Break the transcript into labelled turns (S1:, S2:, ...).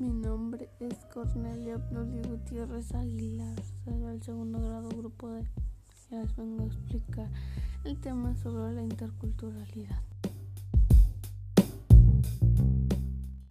S1: Mi nombre es Cornelia Abdul Gutiérrez Aguilar, soy del segundo grado grupo D. Ya les vengo a explicar el tema sobre la interculturalidad.